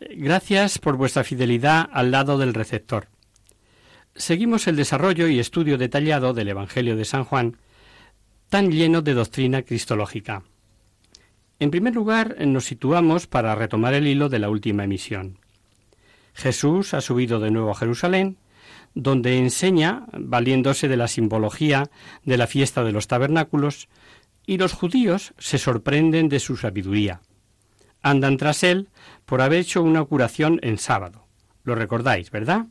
gracias por vuestra fidelidad al lado del receptor. Seguimos el desarrollo y estudio detallado del Evangelio de San Juan, tan lleno de doctrina cristológica. En primer lugar, nos situamos para retomar el hilo de la última emisión. Jesús ha subido de nuevo a Jerusalén, donde enseña, valiéndose de la simbología de la fiesta de los tabernáculos, y los judíos se sorprenden de su sabiduría. Andan tras él por haber hecho una curación en sábado. Lo recordáis, ¿verdad?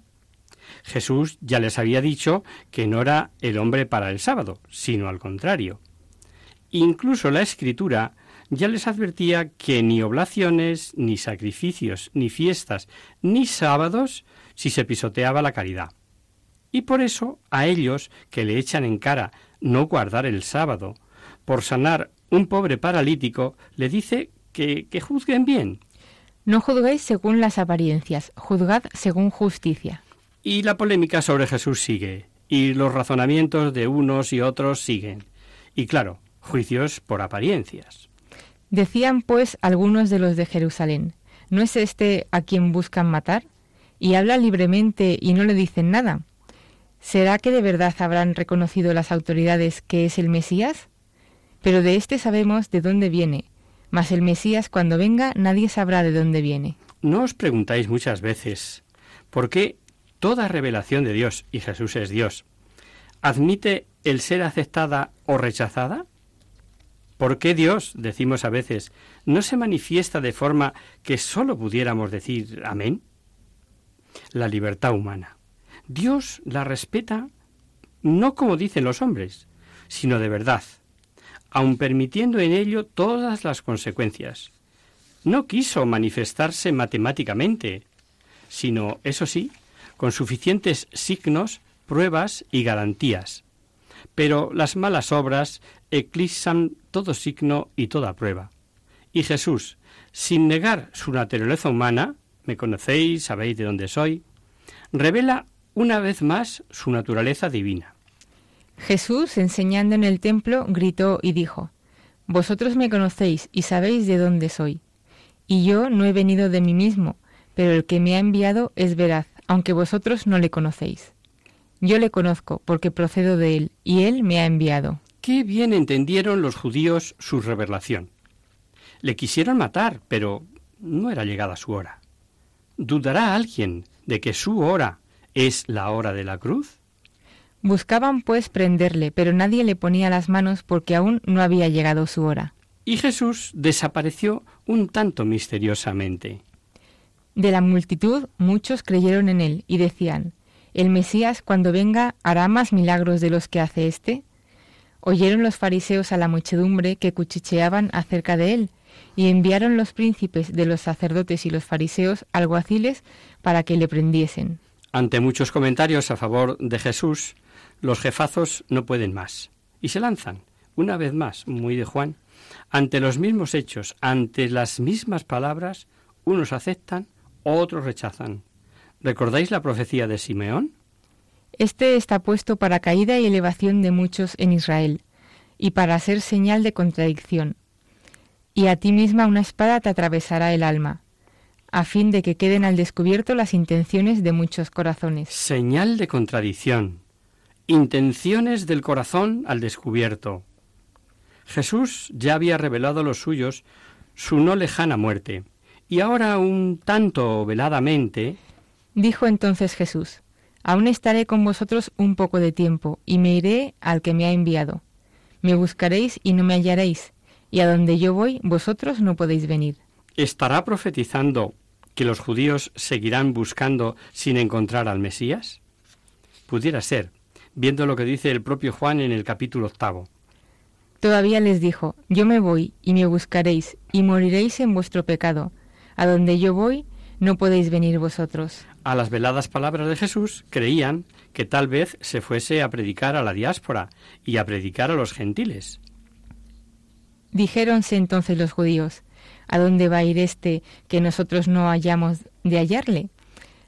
Jesús ya les había dicho que no era el hombre para el sábado, sino al contrario. Incluso la Escritura ya les advertía que ni oblaciones, ni sacrificios, ni fiestas, ni sábados si se pisoteaba la caridad. Y por eso a ellos que le echan en cara no guardar el sábado, por sanar un pobre paralítico, le dice que, que juzguen bien. No juzguéis según las apariencias, juzgad según justicia. Y la polémica sobre Jesús sigue, y los razonamientos de unos y otros siguen. Y claro, juicios por apariencias. Decían pues algunos de los de Jerusalén, ¿no es este a quien buscan matar? Y habla libremente y no le dicen nada. ¿Será que de verdad habrán reconocido las autoridades que es el Mesías? Pero de éste sabemos de dónde viene, mas el Mesías cuando venga nadie sabrá de dónde viene. ¿No os preguntáis muchas veces por qué toda revelación de Dios, y Jesús es Dios, admite el ser aceptada o rechazada? ¿Por qué Dios, decimos a veces, no se manifiesta de forma que sólo pudiéramos decir amén? La libertad humana. Dios la respeta no como dicen los hombres, sino de verdad, aun permitiendo en ello todas las consecuencias. No quiso manifestarse matemáticamente, sino, eso sí, con suficientes signos, pruebas y garantías. Pero las malas obras eclipsan todo signo y toda prueba. Y Jesús, sin negar su naturaleza humana, me conocéis, sabéis de dónde soy, revela una vez más su naturaleza divina. Jesús, enseñando en el templo, gritó y dijo, Vosotros me conocéis y sabéis de dónde soy. Y yo no he venido de mí mismo, pero el que me ha enviado es veraz, aunque vosotros no le conocéis. Yo le conozco porque procedo de él, y él me ha enviado. Qué bien entendieron los judíos su revelación. Le quisieron matar, pero no era llegada su hora. ¿Dudará alguien de que su hora es la hora de la cruz? Buscaban pues prenderle, pero nadie le ponía las manos porque aún no había llegado su hora. Y Jesús desapareció un tanto misteriosamente. De la multitud muchos creyeron en él y decían, ¿El Mesías cuando venga hará más milagros de los que hace éste? Oyeron los fariseos a la muchedumbre que cuchicheaban acerca de él, y enviaron los príncipes de los sacerdotes y los fariseos alguaciles para que le prendiesen. Ante muchos comentarios a favor de Jesús, los jefazos no pueden más y se lanzan, una vez más, muy de Juan, ante los mismos hechos, ante las mismas palabras, unos aceptan, otros rechazan. ¿Recordáis la profecía de Simeón? Este está puesto para caída y elevación de muchos en Israel, y para ser señal de contradicción. Y a ti misma una espada te atravesará el alma, a fin de que queden al descubierto las intenciones de muchos corazones. Señal de contradicción. Intenciones del corazón al descubierto. Jesús ya había revelado a los suyos su no lejana muerte, y ahora un tanto veladamente. Dijo entonces Jesús, Aún estaré con vosotros un poco de tiempo, y me iré al que me ha enviado. Me buscaréis y no me hallaréis, y a donde yo voy vosotros no podéis venir. ¿Estará profetizando que los judíos seguirán buscando sin encontrar al Mesías? Pudiera ser, viendo lo que dice el propio Juan en el capítulo octavo. Todavía les dijo, Yo me voy, y me buscaréis, y moriréis en vuestro pecado. A donde yo voy, no podéis venir vosotros. A las veladas palabras de Jesús creían que tal vez se fuese a predicar a la diáspora y a predicar a los gentiles. Dijéronse entonces los judíos, ¿A dónde va a ir este que nosotros no hayamos de hallarle?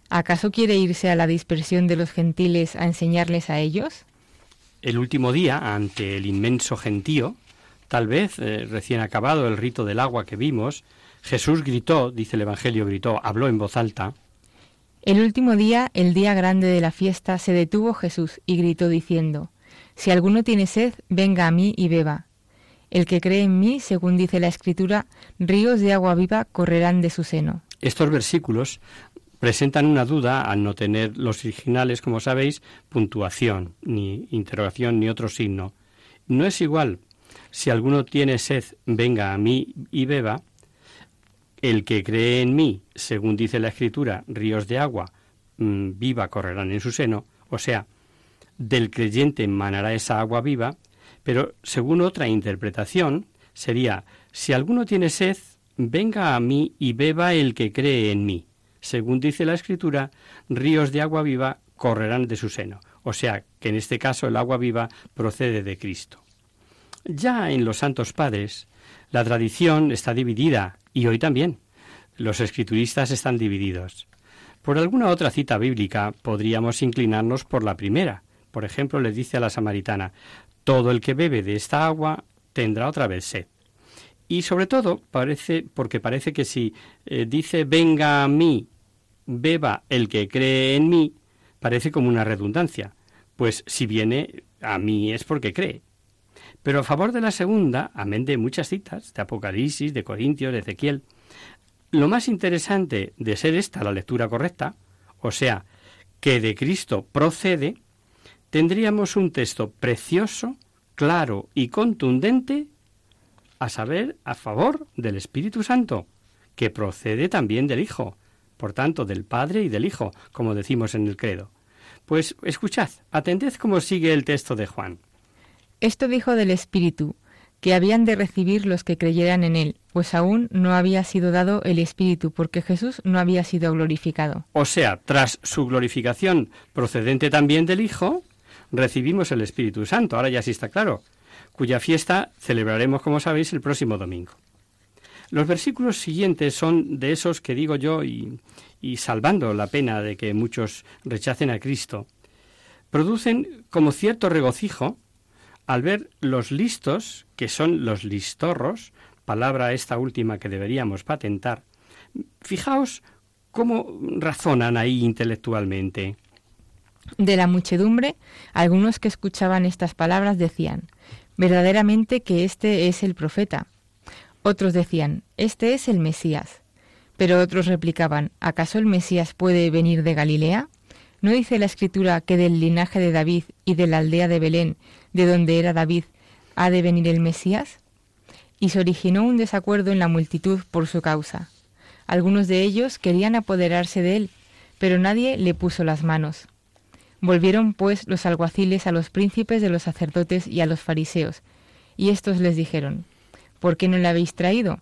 ¿Acaso quiere irse a la dispersión de los gentiles a enseñarles a ellos? El último día, ante el inmenso gentío, tal vez eh, recién acabado el rito del agua que vimos, Jesús gritó, dice el Evangelio, gritó, habló en voz alta. El último día, el día grande de la fiesta, se detuvo Jesús y gritó diciendo, Si alguno tiene sed, venga a mí y beba. El que cree en mí, según dice la Escritura, ríos de agua viva correrán de su seno. Estos versículos presentan una duda al no tener los originales, como sabéis, puntuación, ni interrogación, ni otro signo. No es igual si alguno tiene sed, venga a mí y beba. El que cree en mí, según dice la Escritura, ríos de agua mm, viva correrán en su seno, o sea, del creyente emanará esa agua viva, pero según otra interpretación, sería, si alguno tiene sed, venga a mí y beba el que cree en mí. Según dice la Escritura, ríos de agua viva correrán de su seno. O sea, que en este caso el agua viva procede de Cristo. Ya en los Santos Padres, la tradición está dividida, y hoy también. Los escrituristas están divididos. Por alguna otra cita bíblica podríamos inclinarnos por la primera. Por ejemplo, le dice a la samaritana, todo el que bebe de esta agua tendrá otra vez sed. Y sobre todo, parece, porque parece que si eh, dice venga a mí, beba el que cree en mí, parece como una redundancia. Pues si viene a mí es porque cree. Pero a favor de la segunda, amén de muchas citas, de Apocalipsis, de Corintios, de Ezequiel, lo más interesante de ser esta la lectura correcta, o sea, que de Cristo procede, tendríamos un texto precioso, claro y contundente, a saber, a favor del Espíritu Santo, que procede también del Hijo, por tanto, del Padre y del Hijo, como decimos en el credo. Pues escuchad, atended cómo sigue el texto de Juan. Esto dijo del Espíritu, que habían de recibir los que creyeran en él, pues aún no había sido dado el Espíritu, porque Jesús no había sido glorificado. O sea, tras su glorificación procedente también del Hijo, recibimos el Espíritu Santo, ahora ya sí está claro, cuya fiesta celebraremos, como sabéis, el próximo domingo. Los versículos siguientes son de esos que digo yo y, y salvando la pena de que muchos rechacen a Cristo, producen como cierto regocijo al ver los listos, que son los listorros, palabra esta última que deberíamos patentar, fijaos cómo razonan ahí intelectualmente. De la muchedumbre, algunos que escuchaban estas palabras decían, verdaderamente que este es el profeta. Otros decían, este es el Mesías. Pero otros replicaban, ¿acaso el Mesías puede venir de Galilea? ¿No dice la Escritura que del linaje de David y de la aldea de Belén, de donde era David, ha de venir el Mesías? Y se originó un desacuerdo en la multitud por su causa. Algunos de ellos querían apoderarse de él, pero nadie le puso las manos. Volvieron pues los alguaciles a los príncipes de los sacerdotes y a los fariseos, y éstos les dijeron, ¿Por qué no le habéis traído?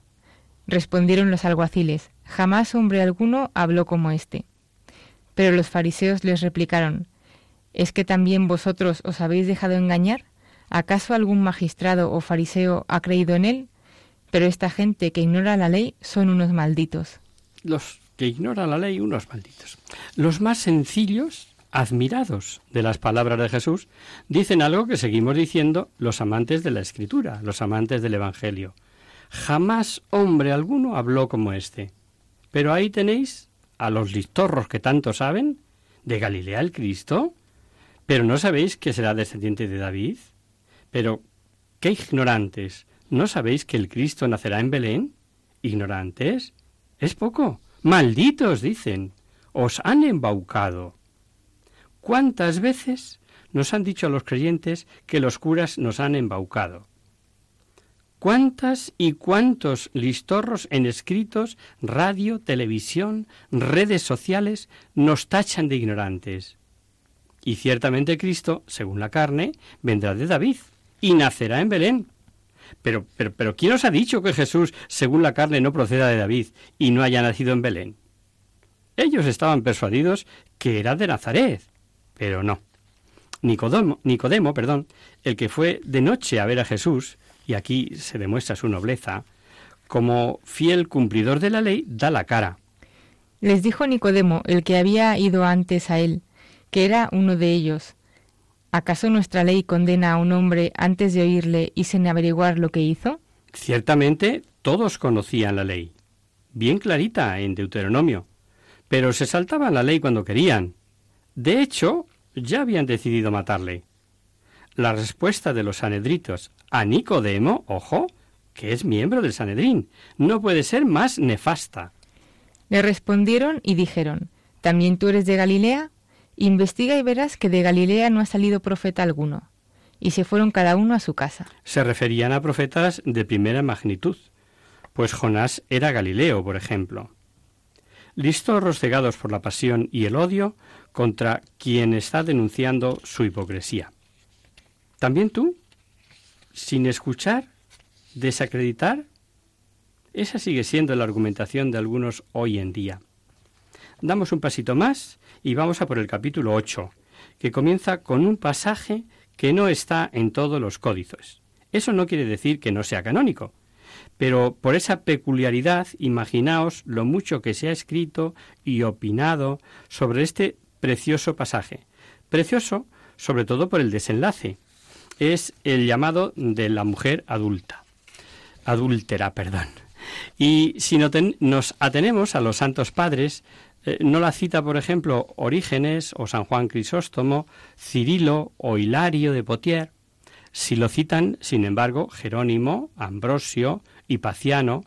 Respondieron los alguaciles, Jamás hombre alguno habló como éste. Pero los fariseos les replicaron, ¿Es que también vosotros os habéis dejado engañar? ¿Acaso algún magistrado o fariseo ha creído en él? Pero esta gente que ignora la ley son unos malditos. Los que ignoran la ley, unos malditos. Los más sencillos, admirados de las palabras de Jesús, dicen algo que seguimos diciendo los amantes de la Escritura, los amantes del Evangelio. Jamás hombre alguno habló como este. Pero ahí tenéis a los listorros que tanto saben, de Galilea el Cristo. Pero no sabéis que será descendiente de David. Pero, qué ignorantes. ¿No sabéis que el Cristo nacerá en Belén? ¿Ignorantes? Es poco. Malditos, dicen. Os han embaucado. ¿Cuántas veces nos han dicho a los creyentes que los curas nos han embaucado? ¿Cuántas y cuántos listorros en escritos, radio, televisión, redes sociales nos tachan de ignorantes? Y ciertamente Cristo, según la carne, vendrá de David y nacerá en Belén. Pero, pero, pero, ¿quién os ha dicho que Jesús, según la carne, no proceda de David y no haya nacido en Belén? Ellos estaban persuadidos que era de Nazaret, pero no. Nicodemo, Nicodemo, perdón, el que fue de noche a ver a Jesús, y aquí se demuestra su nobleza, como fiel cumplidor de la ley, da la cara. Les dijo Nicodemo, el que había ido antes a él, que era uno de ellos, ¿Acaso nuestra ley condena a un hombre antes de oírle y sin averiguar lo que hizo? Ciertamente todos conocían la ley, bien clarita en Deuteronomio, pero se saltaban la ley cuando querían. De hecho, ya habían decidido matarle. La respuesta de los sanedritos a Nicodemo, ojo, que es miembro del Sanedrín, no puede ser más nefasta. Le respondieron y dijeron, ¿también tú eres de Galilea? Investiga y verás que de Galilea no ha salido profeta alguno. Y se fueron cada uno a su casa. Se referían a profetas de primera magnitud, pues Jonás era Galileo, por ejemplo. Listos cegados por la pasión y el odio contra quien está denunciando su hipocresía. ¿También tú? ¿Sin escuchar? ¿Desacreditar? Esa sigue siendo la argumentación de algunos hoy en día. Damos un pasito más y vamos a por el capítulo 8, que comienza con un pasaje que no está en todos los códices. Eso no quiere decir que no sea canónico, pero por esa peculiaridad imaginaos lo mucho que se ha escrito y opinado sobre este precioso pasaje. Precioso sobre todo por el desenlace. Es el llamado de la mujer adulta. Adúltera, perdón. Y si nos atenemos a los santos padres, eh, no la cita, por ejemplo, Orígenes o San Juan Crisóstomo, Cirilo o Hilario de Potier. Si lo citan, sin embargo, Jerónimo, Ambrosio y Paciano,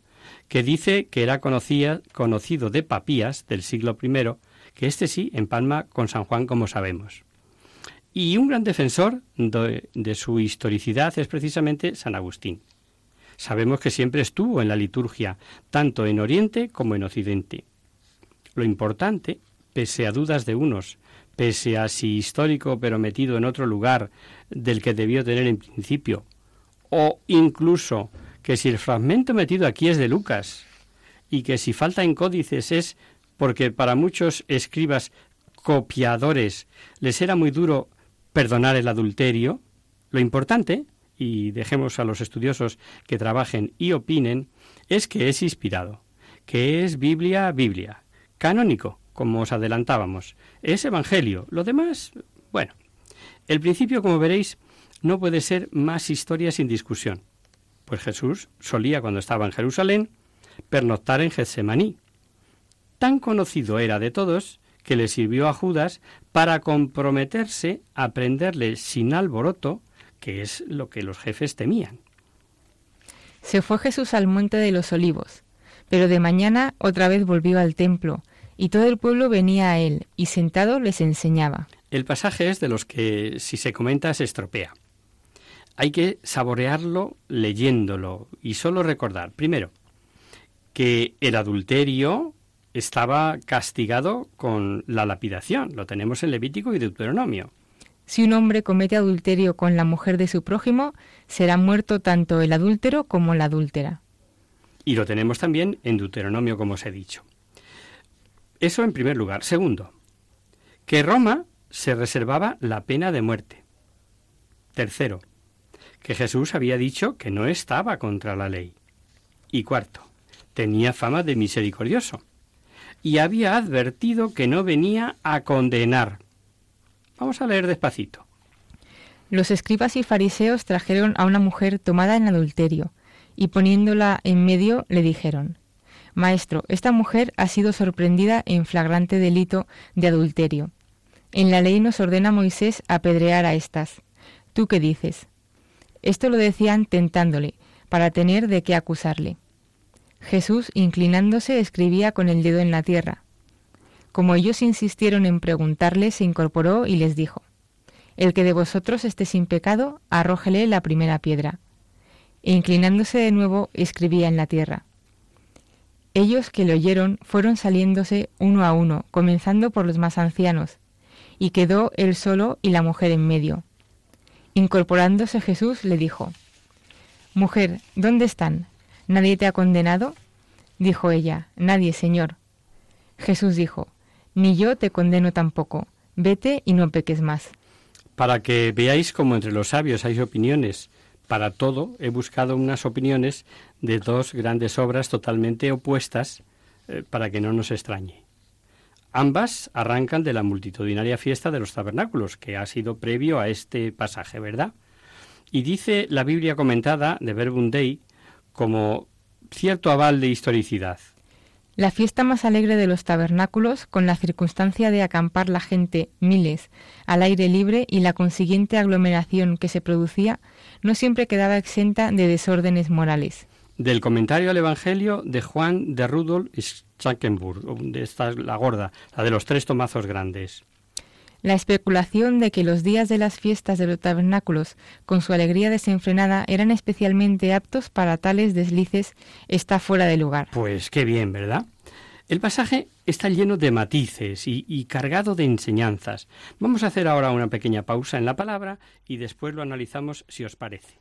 que dice que era conocido de Papías del siglo I, que este sí empalma con San Juan, como sabemos. Y un gran defensor de su historicidad es precisamente San Agustín. Sabemos que siempre estuvo en la liturgia, tanto en Oriente como en Occidente. Lo importante, pese a dudas de unos, pese a si histórico pero metido en otro lugar del que debió tener en principio, o incluso que si el fragmento metido aquí es de Lucas, y que si falta en códices es porque para muchos escribas copiadores les era muy duro perdonar el adulterio, lo importante, y dejemos a los estudiosos que trabajen y opinen, es que es inspirado, que es Biblia, Biblia, canónico, como os adelantábamos. Es Evangelio. Lo demás, bueno. El principio, como veréis, no puede ser más historia sin discusión. Pues Jesús solía, cuando estaba en Jerusalén, pernoctar en Getsemaní. Tan conocido era de todos que le sirvió a Judas para comprometerse a prenderle sin alboroto, que es lo que los jefes temían. Se fue Jesús al monte de los olivos, pero de mañana otra vez volvió al templo, y todo el pueblo venía a él, y sentado les enseñaba. El pasaje es de los que, si se comenta, se estropea. Hay que saborearlo leyéndolo y solo recordar, primero, que el adulterio estaba castigado con la lapidación. Lo tenemos en Levítico y Deuteronomio. Si un hombre comete adulterio con la mujer de su prójimo, será muerto tanto el adúltero como la adúltera. Y lo tenemos también en Deuteronomio, como os he dicho. Eso en primer lugar. Segundo, que Roma se reservaba la pena de muerte. Tercero, que Jesús había dicho que no estaba contra la ley. Y cuarto, tenía fama de misericordioso. y había advertido que no venía a condenar. Vamos a leer despacito. Los escribas y fariseos trajeron a una mujer tomada en adulterio, y poniéndola en medio le dijeron, Maestro, esta mujer ha sido sorprendida en flagrante delito de adulterio. En la ley nos ordena Moisés apedrear a estas. ¿Tú qué dices? Esto lo decían tentándole, para tener de qué acusarle. Jesús, inclinándose, escribía con el dedo en la tierra. Como ellos insistieron en preguntarle, se incorporó y les dijo, El que de vosotros esté sin pecado, arrójele la primera piedra. E inclinándose de nuevo, escribía en la tierra. Ellos que le oyeron fueron saliéndose uno a uno, comenzando por los más ancianos, y quedó él solo y la mujer en medio. Incorporándose Jesús le dijo, Mujer, ¿dónde están? ¿Nadie te ha condenado? Dijo ella, Nadie, Señor. Jesús dijo, Ni yo te condeno tampoco, vete y no peques más. Para que veáis cómo entre los sabios hay opiniones, para todo he buscado unas opiniones de dos grandes obras totalmente opuestas eh, para que no nos extrañe. Ambas arrancan de la multitudinaria fiesta de los tabernáculos, que ha sido previo a este pasaje, ¿verdad? Y dice la Biblia comentada de Verbum Dei como cierto aval de historicidad. La fiesta más alegre de los tabernáculos, con la circunstancia de acampar la gente, miles, al aire libre y la consiguiente aglomeración que se producía, no siempre quedaba exenta de desórdenes morales. Del comentario al Evangelio de Juan de Rudolf Schackenburg, de esta la gorda, la de los tres tomazos grandes. La especulación de que los días de las fiestas de los tabernáculos, con su alegría desenfrenada, eran especialmente aptos para tales deslices, está fuera de lugar. Pues qué bien, ¿verdad? El pasaje está lleno de matices y, y, cargado de enseñanzas. Vamos a hacer ahora una pequeña pausa en la palabra y después lo analizamos si os parece.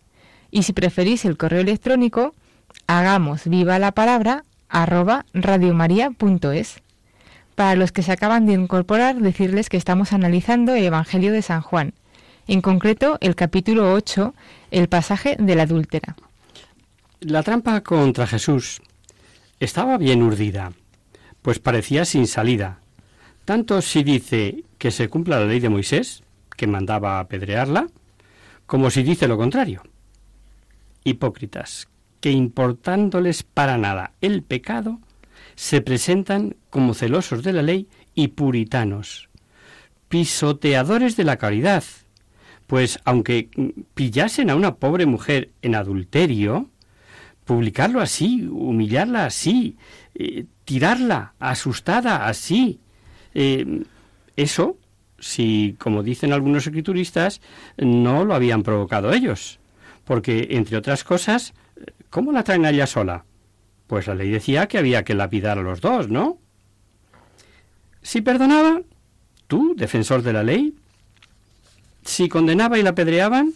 y si preferís el correo electrónico, hagamos viva la palabra arroba radiomaria.es. Para los que se acaban de incorporar, decirles que estamos analizando el Evangelio de San Juan, en concreto el capítulo 8, el pasaje de la adúltera. La trampa contra Jesús estaba bien urdida, pues parecía sin salida, tanto si dice que se cumpla la ley de Moisés, que mandaba apedrearla, como si dice lo contrario hipócritas, que importándoles para nada el pecado, se presentan como celosos de la ley y puritanos, pisoteadores de la caridad, pues aunque pillasen a una pobre mujer en adulterio, publicarlo así, humillarla así, eh, tirarla asustada así, eh, eso, si, como dicen algunos escrituristas, no lo habían provocado ellos. Porque, entre otras cosas, ¿cómo la traen a ella sola? Pues la ley decía que había que lapidar a los dos, ¿no? Si perdonaba, tú, defensor de la ley, si condenaba y la apedreaban,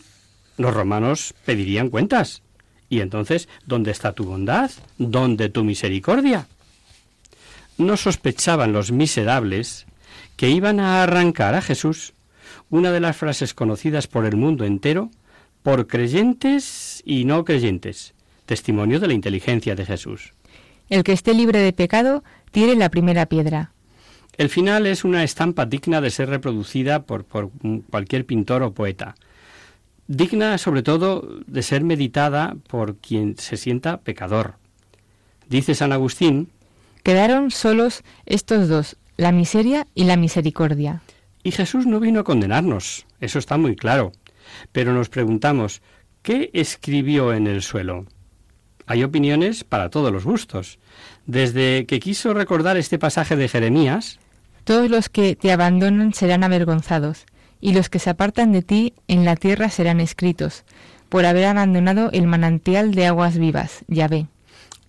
los romanos pedirían cuentas. Y entonces, ¿dónde está tu bondad? ¿Dónde tu misericordia? No sospechaban los miserables que iban a arrancar a Jesús una de las frases conocidas por el mundo entero por creyentes y no creyentes. Testimonio de la inteligencia de Jesús. El que esté libre de pecado tire la primera piedra. El final es una estampa digna de ser reproducida por, por cualquier pintor o poeta. Digna sobre todo de ser meditada por quien se sienta pecador. Dice San Agustín, Quedaron solos estos dos, la miseria y la misericordia. Y Jesús no vino a condenarnos, eso está muy claro. Pero nos preguntamos, ¿qué escribió en el suelo? Hay opiniones para todos los gustos. Desde que quiso recordar este pasaje de Jeremías, Todos los que te abandonan serán avergonzados, y los que se apartan de ti en la tierra serán escritos, por haber abandonado el manantial de aguas vivas, ya ve.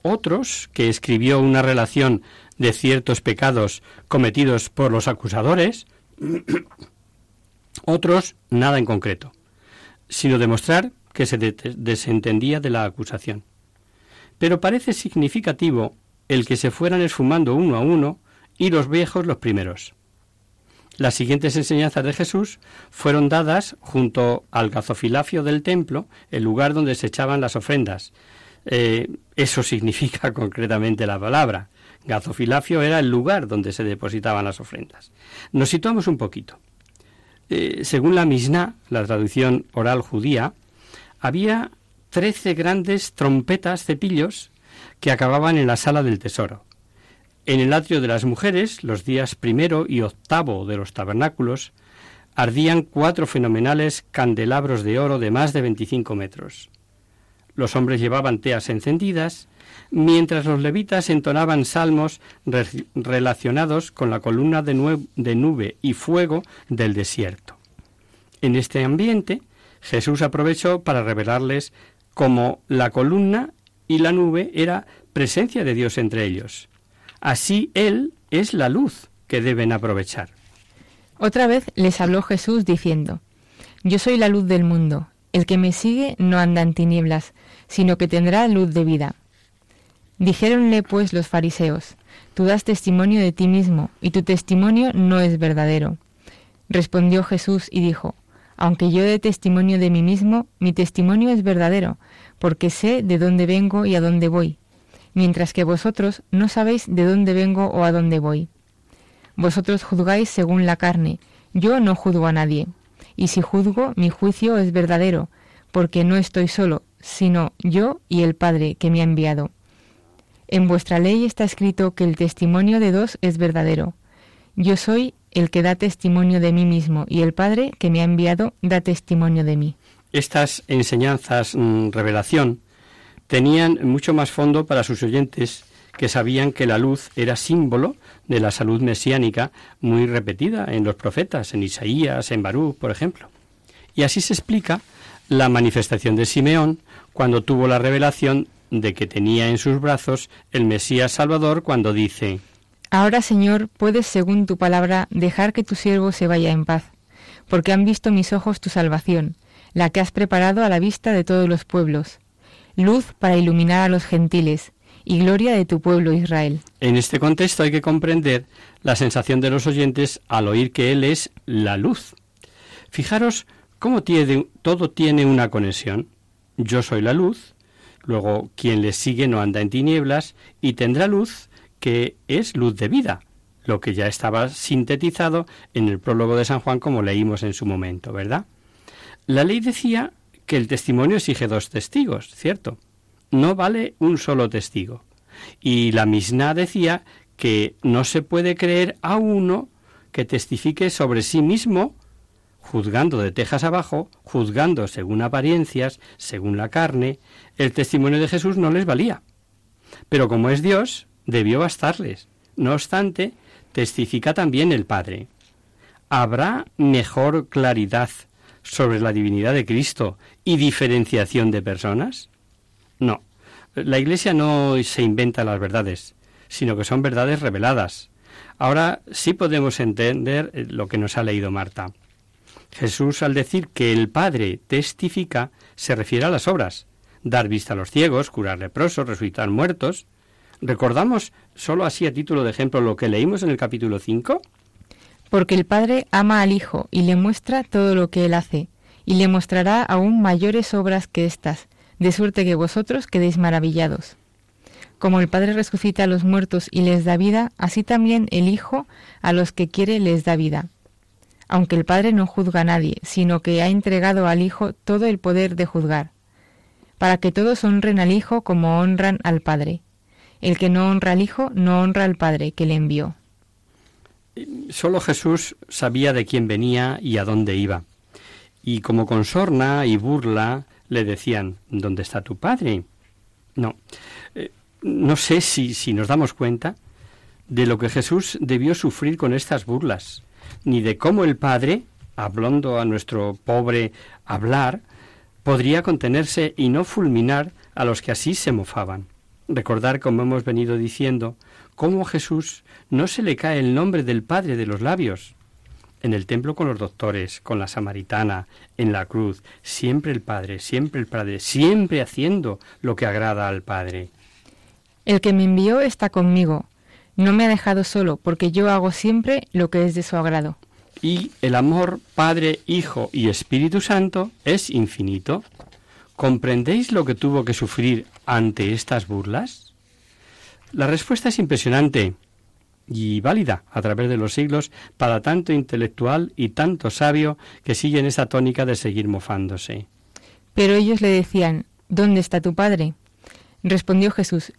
Otros, que escribió una relación de ciertos pecados cometidos por los acusadores, otros nada en concreto sino demostrar que se desentendía de la acusación. Pero parece significativo el que se fueran esfumando uno a uno y los viejos los primeros. Las siguientes enseñanzas de Jesús fueron dadas junto al gazofilafio del templo, el lugar donde se echaban las ofrendas. Eh, eso significa concretamente la palabra. Gazofilafio era el lugar donde se depositaban las ofrendas. Nos situamos un poquito. Eh, según la Mishnah, la traducción oral judía, había trece grandes trompetas cepillos que acababan en la sala del tesoro. En el atrio de las mujeres, los días primero y octavo de los tabernáculos, ardían cuatro fenomenales candelabros de oro de más de veinticinco metros. Los hombres llevaban teas encendidas, mientras los levitas entonaban salmos relacionados con la columna de, nube y fuego del desierto. En este ambiente, Jesús aprovechó para revelarles cómo la columna y la nube era presencia de Dios entre ellos. Así Él es la luz que deben aprovechar. Otra vez les habló Jesús diciendo, Yo soy la luz del mundo, el que me sigue no anda en tinieblas, sino que tendrá luz de vida. Dijéronle pues los fariseos, Tú das testimonio de ti mismo, y tu testimonio no es verdadero. Respondió Jesús y dijo, Aunque yo dé testimonio de mí mismo, mi testimonio es verdadero, porque sé de dónde vengo y a dónde voy, mientras que vosotros no sabéis de dónde vengo o a dónde voy. Vosotros juzgáis según la carne, yo no juzgo a nadie, y si juzgo, mi juicio es verdadero, porque no estoy solo, sino yo y el Padre que me ha enviado. En vuestra ley está escrito que el testimonio de dos es verdadero. Yo soy el que da testimonio de mí mismo y el Padre que me ha enviado da testimonio de mí. estas enseñanzas mm, revelación tenían mucho más fondo para sus oyentes que sabían que la luz era símbolo de la salud mesiánica muy repetida en los profetas, en Isaías, en Barú, por ejemplo. Y así se explica la manifestación de Simeón cuando tuvo la revelación de que tenía en sus brazos el Mesías Salvador cuando dice Ahora, Señor, puedes, según tu palabra, dejar que tu siervo se vaya en paz, porque han visto mis ojos tu salvación, la que has preparado a la vista de todos los pueblos, luz para iluminar a los gentiles, y gloria de tu pueblo Israel. En este contexto hay que comprender la sensación de los oyentes al oír que Él es la luz. Fijaros cómo tiene, todo tiene una conexión. Yo soy la luz, luego quien le sigue no anda en tinieblas y tendrá luz que es luz de vida, lo que ya estaba sintetizado en el prólogo de San Juan como leímos en su momento, ¿verdad? La ley decía que el testimonio exige dos testigos, ¿cierto? no vale un solo testigo. Y la Misna decía que no se puede creer a uno que testifique sobre sí mismo, juzgando de tejas abajo, juzgando según apariencias, según la carne, el testimonio de Jesús no les valía. Pero como es Dios, debió bastarles. No obstante, testifica también el Padre. ¿Habrá mejor claridad sobre la divinidad de Cristo y diferenciación de personas? No. La Iglesia no se inventa las verdades, sino que son verdades reveladas. Ahora sí podemos entender eh, lo que nos ha leído Marta. Jesús al decir que el Padre testifica se refiere a las obras, dar vista a los ciegos, curar leprosos, resucitar muertos. ¿Recordamos solo así a título de ejemplo lo que leímos en el capítulo 5? Porque el Padre ama al Hijo y le muestra todo lo que él hace, y le mostrará aún mayores obras que éstas, de suerte que vosotros quedéis maravillados. Como el Padre resucita a los muertos y les da vida, así también el Hijo a los que quiere les da vida. Aunque el Padre no juzga a nadie, sino que ha entregado al Hijo todo el poder de juzgar, para que todos honren al Hijo como honran al Padre. El que no honra al Hijo no honra al Padre que le envió. Solo Jesús sabía de quién venía y a dónde iba. Y como con sorna y burla le decían, ¿dónde está tu padre? No. Eh, no sé si, si nos damos cuenta de lo que Jesús debió sufrir con estas burlas, ni de cómo el Padre, hablando a nuestro pobre hablar, podría contenerse y no fulminar a los que así se mofaban. Recordar, como hemos venido diciendo, cómo a Jesús no se le cae el nombre del Padre de los labios, en el templo con los doctores, con la samaritana, en la cruz, siempre el Padre, siempre el Padre, siempre haciendo lo que agrada al Padre. El que me envió está conmigo, no me ha dejado solo, porque yo hago siempre lo que es de su agrado. Y el amor Padre, Hijo y Espíritu Santo es infinito. ¿Comprendéis lo que tuvo que sufrir ante estas burlas? La respuesta es impresionante y válida a través de los siglos para tanto intelectual y tanto sabio que siguen esa tónica de seguir mofándose. Pero ellos le decían, ¿Dónde está tu Padre? Respondió Jesús,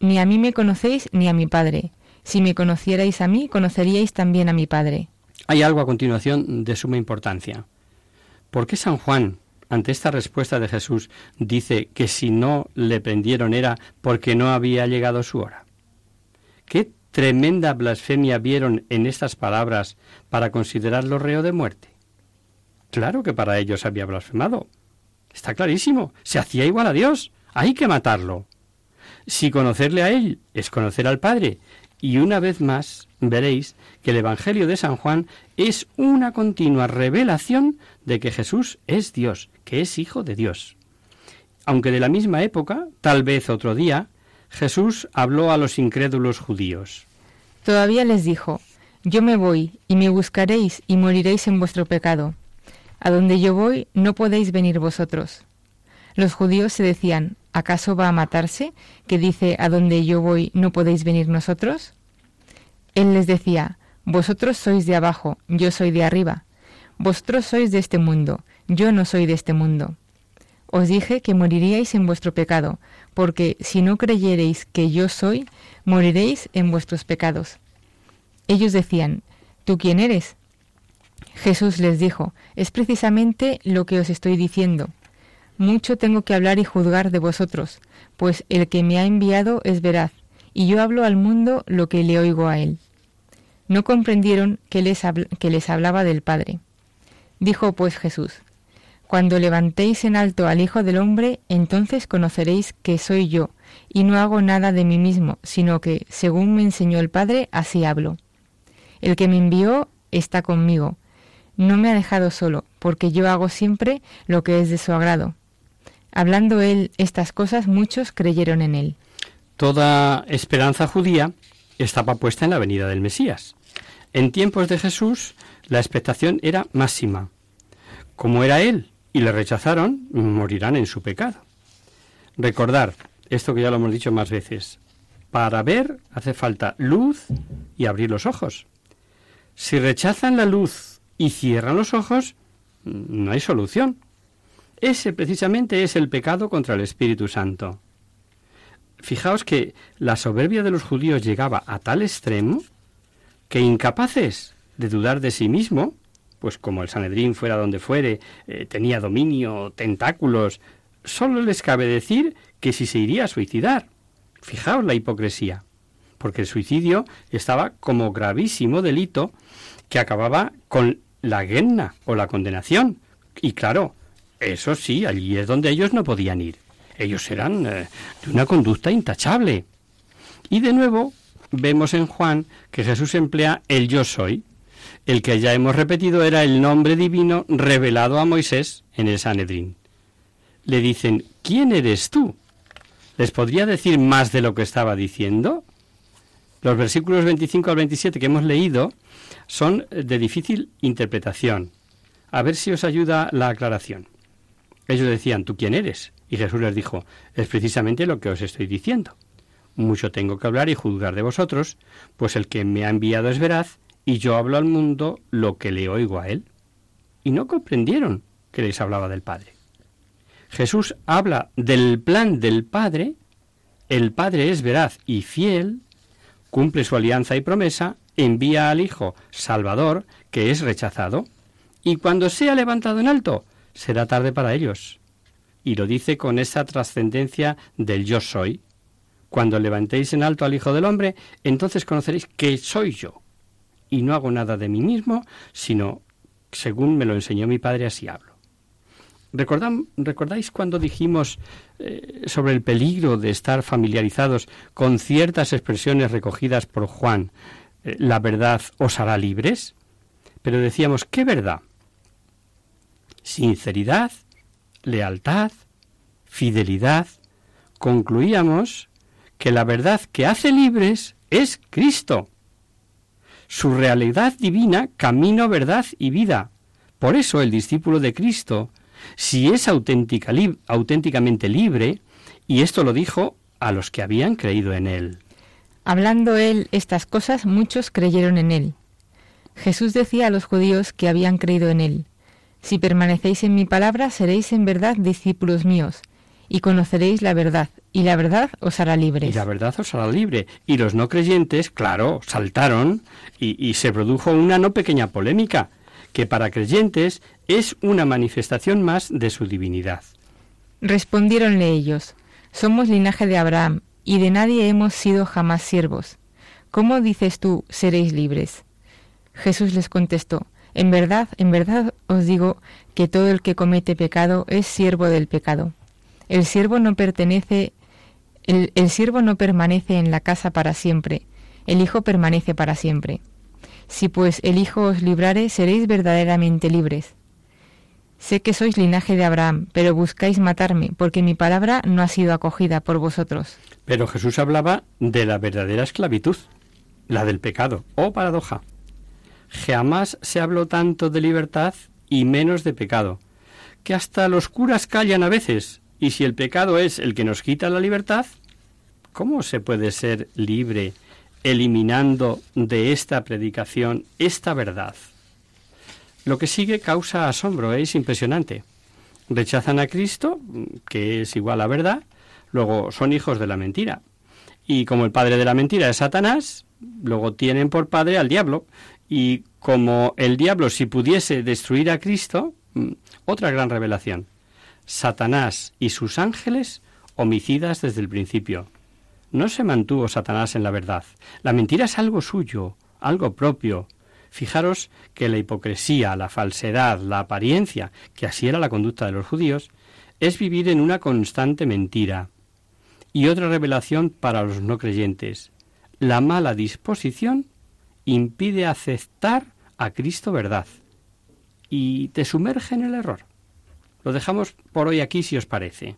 Ni a mí me conocéis ni a mi Padre. Si me conocierais a mí, conoceríais también a mi Padre. Hay algo a continuación de suma importancia. ¿Por qué San Juan, ante esta respuesta de Jesús, dice que si no le prendieron era porque no había llegado su hora? ¿Qué tremenda blasfemia vieron en estas palabras para considerarlo reo de muerte? Claro que para ellos había blasfemado. Está clarísimo. Se hacía igual a Dios. Hay que matarlo. Si conocerle a Él es conocer al Padre. Y una vez más veréis que el Evangelio de San Juan es una continua revelación de que Jesús es Dios, que es Hijo de Dios. Aunque de la misma época, tal vez otro día, Jesús habló a los incrédulos judíos. Todavía les dijo, Yo me voy, y me buscaréis, y moriréis en vuestro pecado. A donde yo voy, no podéis venir vosotros. Los judíos se decían, ¿acaso va a matarse, que dice, A donde yo voy, no podéis venir nosotros? Él les decía, Vosotros sois de abajo, yo soy de arriba. Vosotros sois de este mundo, yo no soy de este mundo. Os dije que moriríais en vuestro pecado, porque si no creyereis que yo soy, moriréis en vuestros pecados. Ellos decían, ¿tú quién eres? Jesús les dijo, es precisamente lo que os estoy diciendo. Mucho tengo que hablar y juzgar de vosotros, pues el que me ha enviado es veraz, y yo hablo al mundo lo que le oigo a él. No comprendieron que les, que les hablaba del Padre. Dijo pues Jesús, Cuando levantéis en alto al Hijo del Hombre, entonces conoceréis que soy yo, y no hago nada de mí mismo, sino que, según me enseñó el Padre, así hablo. El que me envió está conmigo. No me ha dejado solo, porque yo hago siempre lo que es de su agrado. Hablando él estas cosas, muchos creyeron en él. Toda esperanza judía estaba puesta en la venida del Mesías. En tiempos de Jesús la expectación era máxima. Como era él y le rechazaron, morirán en su pecado. Recordar, esto que ya lo hemos dicho más veces, para ver hace falta luz y abrir los ojos. Si rechazan la luz y cierran los ojos, no hay solución. Ese precisamente es el pecado contra el Espíritu Santo. Fijaos que la soberbia de los judíos llegaba a tal extremo que incapaces de dudar de sí mismo, pues como el Sanedrín fuera donde fuere, eh, tenía dominio, tentáculos, solo les cabe decir que si se iría a suicidar. Fijaos la hipocresía, porque el suicidio estaba como gravísimo delito que acababa con la guerna o la condenación. Y claro, eso sí, allí es donde ellos no podían ir. Ellos eran eh, de una conducta intachable. Y de nuevo vemos en Juan que Jesús emplea el yo soy. El que ya hemos repetido era el nombre divino revelado a Moisés en el Sanedrín. Le dicen, ¿quién eres tú? ¿Les podría decir más de lo que estaba diciendo? Los versículos 25 al 27 que hemos leído son de difícil interpretación. A ver si os ayuda la aclaración. Ellos decían, ¿tú quién eres? Y Jesús les dijo, es precisamente lo que os estoy diciendo. Mucho tengo que hablar y juzgar de vosotros, pues el que me ha enviado es veraz, y yo hablo al mundo lo que le oigo a él. Y no comprendieron que les hablaba del Padre. Jesús habla del plan del Padre, el Padre es veraz y fiel, cumple su alianza y promesa, envía al Hijo Salvador, que es rechazado, y cuando sea levantado en alto, será tarde para ellos. Y lo dice con esa trascendencia del yo soy. Cuando levantéis en alto al Hijo del Hombre, entonces conoceréis que soy yo. Y no hago nada de mí mismo, sino según me lo enseñó mi Padre, así hablo. ¿Recordáis cuando dijimos eh, sobre el peligro de estar familiarizados con ciertas expresiones recogidas por Juan? Eh, la verdad os hará libres. Pero decíamos, ¿qué verdad? Sinceridad, lealtad, fidelidad, concluíamos que la verdad que hace libres es Cristo. Su realidad divina, camino, verdad y vida. Por eso el discípulo de Cristo, si es auténtica, auténticamente libre, y esto lo dijo a los que habían creído en él. Hablando él estas cosas, muchos creyeron en él. Jesús decía a los judíos que habían creído en él, si permanecéis en mi palabra, seréis en verdad discípulos míos, y conoceréis la verdad, y la verdad os hará libres. Y la verdad os hará libre. Y los no creyentes, claro, saltaron, y, y se produjo una no pequeña polémica, que para creyentes es una manifestación más de su divinidad. Respondiéronle ellos, Somos linaje de Abraham, y de nadie hemos sido jamás siervos. ¿Cómo dices tú, seréis libres? Jesús les contestó, en verdad, en verdad os digo que todo el que comete pecado es siervo del pecado. El siervo no pertenece, el, siervo no permanece en la casa para siempre, el Hijo permanece para siempre. Si pues el Hijo os librare, seréis verdaderamente libres. Sé que sois linaje de Abraham, pero buscáis matarme, porque mi palabra no ha sido acogida por vosotros. Pero Jesús hablaba de la verdadera esclavitud, la del pecado. Oh paradoja. Jamás se habló tanto de libertad y menos de pecado, que hasta los curas callan a veces, y si el pecado es el que nos quita la libertad, ¿cómo se puede ser libre eliminando de esta predicación esta verdad? Lo que sigue causa asombro, es impresionante. Rechazan a Cristo, que es igual a verdad, luego son hijos de la mentira. Y como el padre de la mentira es Satanás, luego tienen por padre al diablo, y como el diablo, si pudiese destruir a Cristo, mm, otra gran revelación. Satanás y sus ángeles homicidas desde el principio. No se mantuvo Satanás en la verdad. La mentira es algo suyo, algo propio. Fijaros que la hipocresía, la falsedad, la apariencia, que así era la conducta de los judíos, es vivir en una constante mentira. Y otra revelación para los no creyentes. La mala disposición impide aceptar a Cristo verdad y te sumerge en el error. Lo dejamos por hoy aquí si os parece.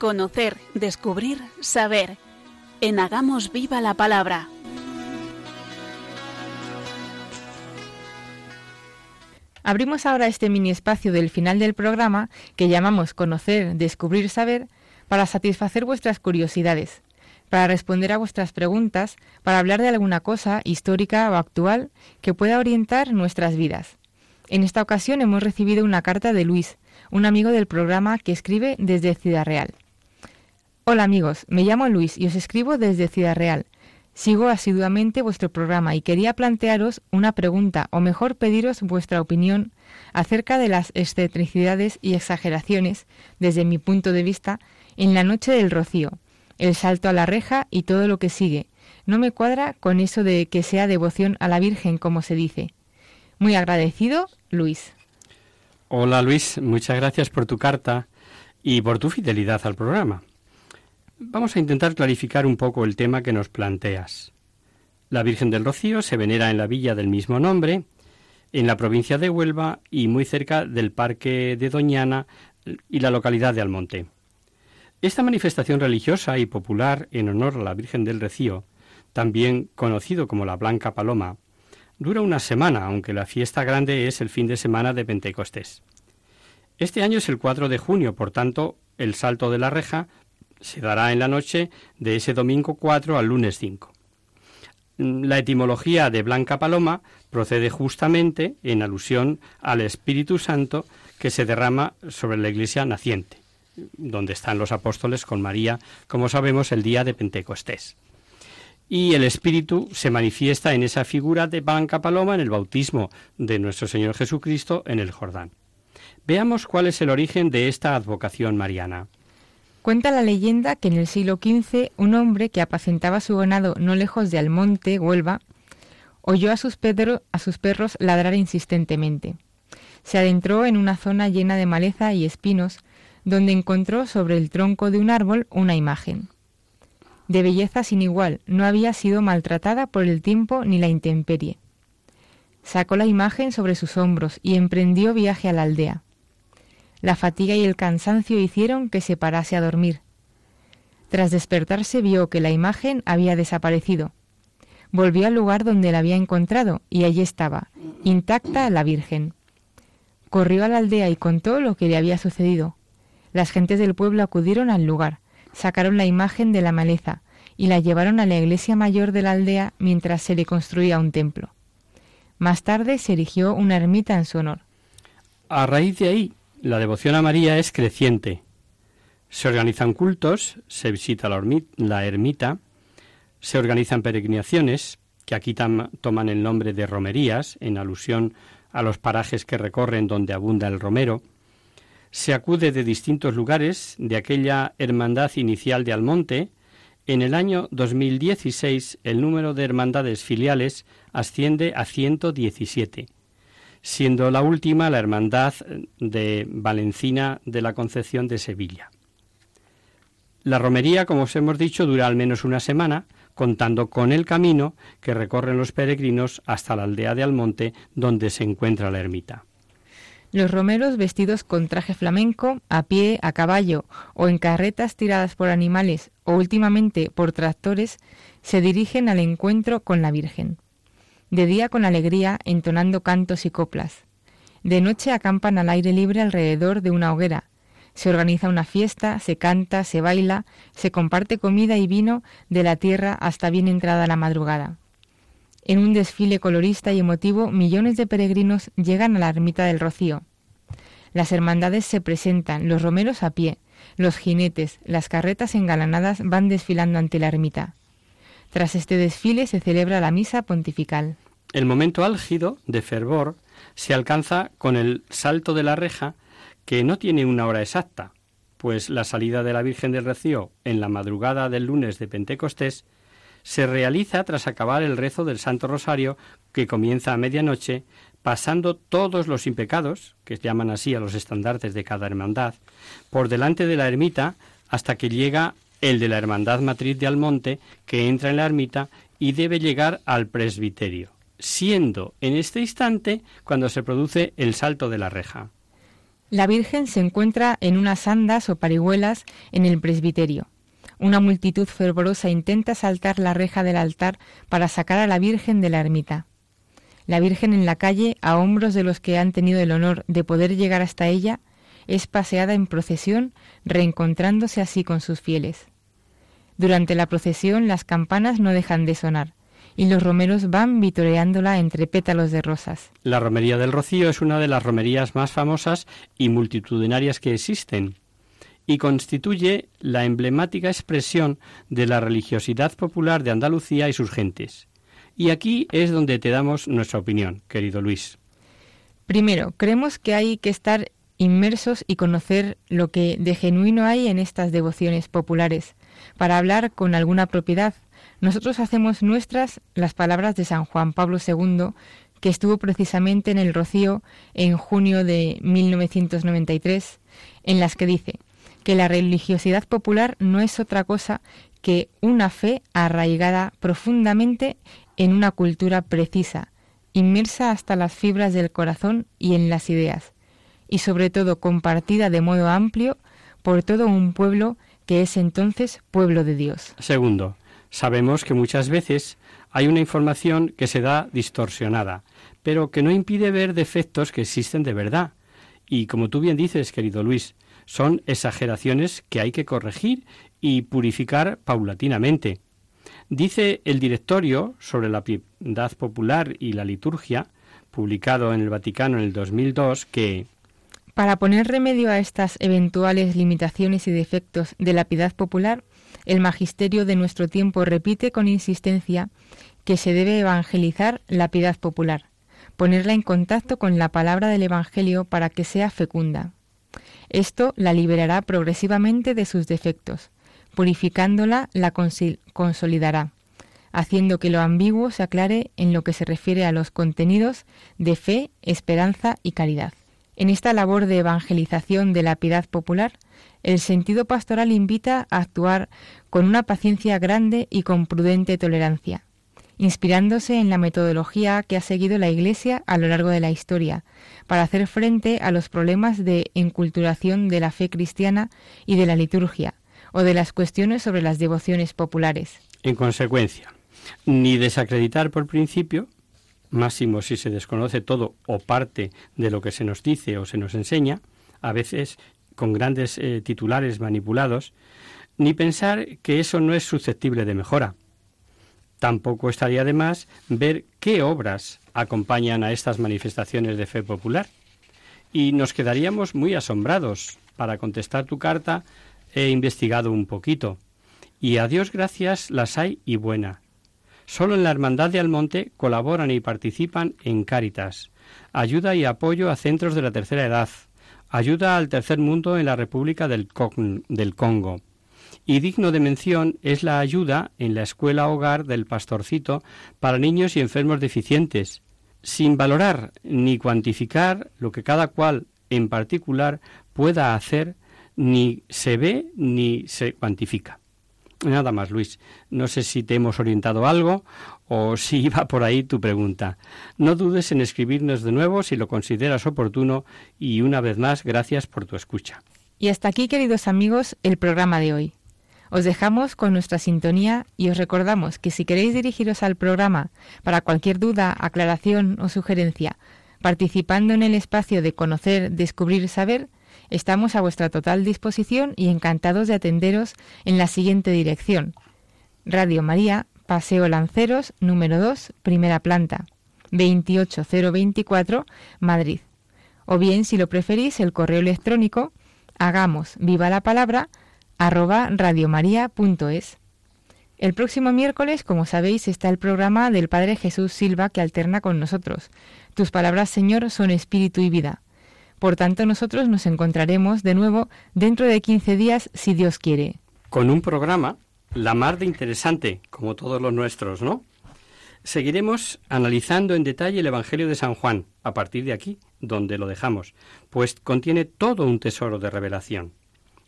Conocer, descubrir, saber. En Hagamos Viva la Palabra. Abrimos ahora este mini espacio del final del programa que llamamos Conocer, Descubrir, Saber para satisfacer vuestras curiosidades, para responder a vuestras preguntas, para hablar de alguna cosa histórica o actual que pueda orientar nuestras vidas. En esta ocasión hemos recibido una carta de Luis, un amigo del programa que escribe desde Ciudad Real. Hola amigos, me llamo Luis y os escribo desde Ciudad Real. Sigo asiduamente vuestro programa y quería plantearos una pregunta, o mejor pediros vuestra opinión acerca de las excentricidades y exageraciones, desde mi punto de vista, en la noche del rocío, el salto a la reja y todo lo que sigue. No me cuadra con eso de que sea devoción a la Virgen, como se dice. Muy agradecido, Luis. Hola Luis, muchas gracias por tu carta y por tu fidelidad al programa. Vamos a intentar clarificar un poco el tema que nos planteas. La Virgen del Rocío se venera en la villa del mismo nombre, en la provincia de Huelva y muy cerca del Parque de Doñana y la localidad de Almonte. Esta manifestación religiosa y popular en honor a la Virgen del Rocío, también conocido como la Blanca Paloma, dura una semana, aunque la fiesta grande es el fin de semana de Pentecostés. Este año es el 4 de junio, por tanto, el salto de la reja se dará en la noche de ese domingo 4 al lunes 5. Mm, la etimología de Blanca Paloma procede justamente en alusión al Espíritu Santo que se derrama sobre la iglesia naciente, donde están los apóstoles con María, como sabemos, el día de Pentecostés. Y el Espíritu se manifiesta en esa figura de Blanca Paloma en el bautismo de nuestro Señor Jesucristo en el Jordán. Veamos cuál es el origen de esta advocación mariana. Cuenta la leyenda que en el siglo XV un hombre que apacentaba su ganado no lejos de Almonte, Huelva, oyó a sus, a sus perros ladrar insistentemente. Se adentró en una zona llena de maleza y espinos, donde encontró sobre el tronco de un árbol una imagen. De belleza sin igual, no había sido maltratada por el tiempo ni la intemperie. Sacó la imagen sobre sus hombros y emprendió viaje a la aldea. La fatiga y el cansancio hicieron que se parase a dormir. Tras despertarse vio que la imagen había desaparecido. Volvió al lugar donde la había encontrado y allí estaba, intacta la Virgen. Corrió a la aldea y contó lo que le había sucedido. Las gentes del pueblo acudieron al lugar, sacaron la imagen de la maleza y la llevaron a la iglesia mayor de la aldea mientras se le construía un templo. Más tarde se erigió una ermita en su honor. A raíz de ahí, la devoción a María es creciente. Se organizan cultos, se visita la, ermita, se organizan peregrinaciones, que aquí toman el nombre de romerías, en alusión a los parajes que recorren donde abunda el romero. Se acude de distintos lugares de aquella hermandad inicial de Almonte. En el año 2016 el número de hermandades filiales asciende a 117 siendo la última la Hermandad de Valencina de la Concepción de Sevilla. La romería, como os hemos dicho, dura al menos una semana, contando con el camino que recorren los peregrinos hasta la aldea de Almonte, donde se encuentra la ermita. Los romeros vestidos con traje flamenco, a pie, a caballo o en carretas tiradas por animales o últimamente por tractores, se dirigen al encuentro con la Virgen de día con alegría entonando cantos y coplas. De noche acampan al aire libre alrededor de una hoguera. Se organiza una fiesta, se canta, se baila, se comparte comida y vino de la tierra hasta bien entrada la madrugada. En un desfile colorista y emotivo, millones de peregrinos llegan a la ermita del Rocío. Las hermandades se presentan, los romeros a pie, los jinetes, las carretas engalanadas van desfilando ante la ermita. Tras este desfile se celebra la misa pontifical. El momento álgido de fervor se alcanza con el salto de la reja, que no tiene una hora exacta, pues la salida de la Virgen del Rocío en la madrugada del lunes de Pentecostés se realiza tras acabar el rezo del Santo Rosario, que comienza a medianoche, pasando todos los impecados, que llaman así a los estandartes de cada hermandad, por delante de la ermita hasta que llega el de la Hermandad Matriz de Almonte, que entra en la ermita y debe llegar al presbiterio, siendo en este instante cuando se produce el salto de la reja. La Virgen se encuentra en unas andas o parihuelas en el presbiterio. Una multitud fervorosa intenta saltar la reja del altar para sacar a la Virgen de la ermita. La Virgen en la calle, a hombros de los que han tenido el honor de poder llegar hasta ella, es paseada en procesión, reencontrándose así con sus fieles. Durante la procesión las campanas no dejan de sonar y los romeros van vitoreándola entre pétalos de rosas. La romería del Rocío es una de las romerías más famosas y multitudinarias que existen y constituye la emblemática expresión de la religiosidad popular de Andalucía y sus gentes. Y aquí es donde te damos nuestra opinión, querido Luis. Primero, creemos que hay que estar inmersos y conocer lo que de genuino hay en estas devociones populares, para hablar con alguna propiedad. Nosotros hacemos nuestras las palabras de San Juan Pablo II, que estuvo precisamente en el Rocío en junio de 1993, en las que dice que la religiosidad popular no es otra cosa que una fe arraigada profundamente en una cultura precisa, inmersa hasta las fibras del corazón y en las ideas, y sobre todo compartida de modo amplio por todo un pueblo que es entonces pueblo de Dios. Segundo, sabemos que muchas veces hay una información que se da distorsionada, pero que no impide ver defectos que existen de verdad. Y como tú bien dices, querido Luis, son exageraciones que hay que corregir y purificar paulatinamente. Dice el directorio sobre la piedad popular y la liturgia, publicado en el Vaticano en el 2002, que para poner remedio a estas eventuales limitaciones y defectos de la piedad popular, el magisterio de nuestro tiempo repite con insistencia que se debe evangelizar la piedad popular, ponerla en contacto con la palabra del Evangelio para que sea fecunda. Esto la liberará progresivamente de sus defectos, purificándola la consolidará, haciendo que lo ambiguo se aclare en lo que se refiere a los contenidos de fe, esperanza y caridad. En esta labor de evangelización de la piedad popular, el sentido pastoral invita a actuar con una paciencia grande y con prudente tolerancia, inspirándose en la metodología que ha seguido la Iglesia a lo largo de la historia, para hacer frente a los problemas de enculturación de la fe cristiana y de la liturgia, o de las cuestiones sobre las devociones populares. En consecuencia, ni desacreditar por principio, máximo si se desconoce todo o parte de lo que se nos dice o se nos enseña, a veces con grandes eh, titulares manipulados, ni pensar que eso no es susceptible de mejora. Tampoco estaría de más ver qué obras acompañan a estas manifestaciones de fe popular. Y nos quedaríamos muy asombrados, para contestar tu carta, he investigado un poquito y a Dios gracias las hay y buena. Solo en la Hermandad de Almonte colaboran y participan en Cáritas, ayuda y apoyo a centros de la tercera edad, ayuda al tercer mundo en la República del, del Congo. Y digno de mención es la ayuda en la escuela hogar del pastorcito para niños y enfermos deficientes, sin valorar ni cuantificar lo que cada cual en particular pueda hacer, ni se ve ni se cuantifica. Nada más, Luis. No sé si te hemos orientado algo o si iba por ahí tu pregunta. No dudes en escribirnos de nuevo si lo consideras oportuno y una vez más, gracias por tu escucha. Y hasta aquí, queridos amigos, el programa de hoy. Os dejamos con nuestra sintonía y os recordamos que si queréis dirigiros al programa para cualquier duda, aclaración o sugerencia, participando en el espacio de conocer, descubrir, saber, Estamos a vuestra total disposición y encantados de atenderos en la siguiente dirección. Radio María, Paseo Lanceros, número 2, primera planta, 28024, Madrid. O bien, si lo preferís, el correo electrónico hagamos viva la palabra arroba radiomaria.es. El próximo miércoles, como sabéis, está el programa del Padre Jesús Silva que alterna con nosotros. Tus palabras, Señor, son espíritu y vida. Por tanto, nosotros nos encontraremos de nuevo dentro de 15 días, si Dios quiere. Con un programa, la mar de interesante, como todos los nuestros, ¿no? Seguiremos analizando en detalle el Evangelio de San Juan, a partir de aquí, donde lo dejamos, pues contiene todo un tesoro de revelación.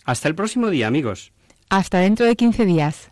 Hasta el próximo día, amigos. Hasta dentro de 15 días.